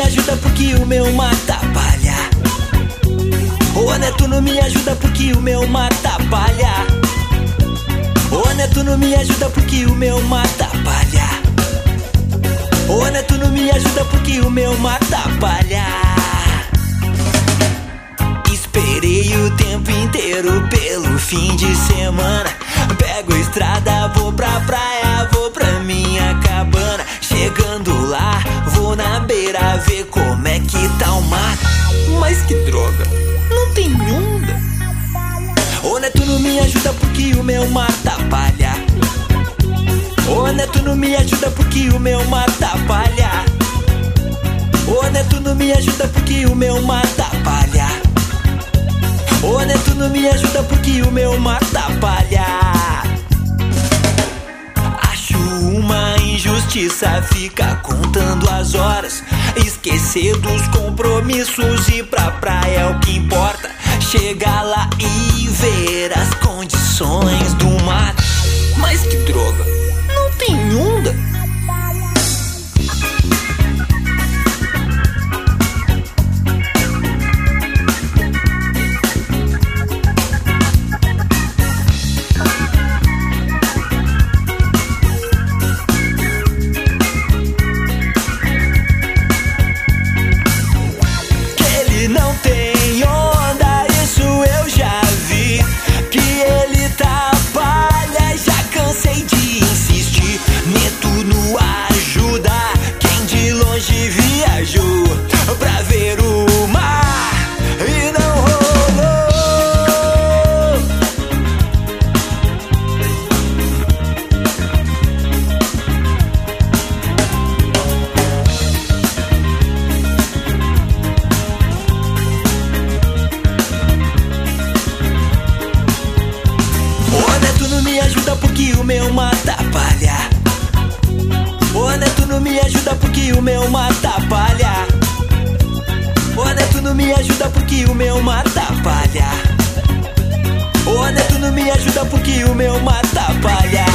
ajuda porque o meu mata palha. Ô neto não me ajuda porque o meu mata palha. Ô neto não me ajuda porque o meu mata palha. Ô neto não me ajuda porque o meu mata palha. Esperei o tempo inteiro pelo fim de semana. Pego estrada, vou pra praia, vou tem onda. Ô neto não me ajuda porque o meu mata palha. Ô neto não me ajuda porque o meu mata palha. Ô neto não me ajuda porque o meu mata palha. Ô neto não me ajuda porque o meu mata palha. Acho uma injustiça ficar contando as horas. Esquecer dos compromissos e pra praia é o que importa. Chegar lá e ver as condições do viajou pra ver o mar e não rolou. Neto não me ajuda porque o meu mata palha. Ô neto não me ajuda porque o meu mata ajuda porque o meu mata palha. Ô neto não me ajuda porque o meu mata palha.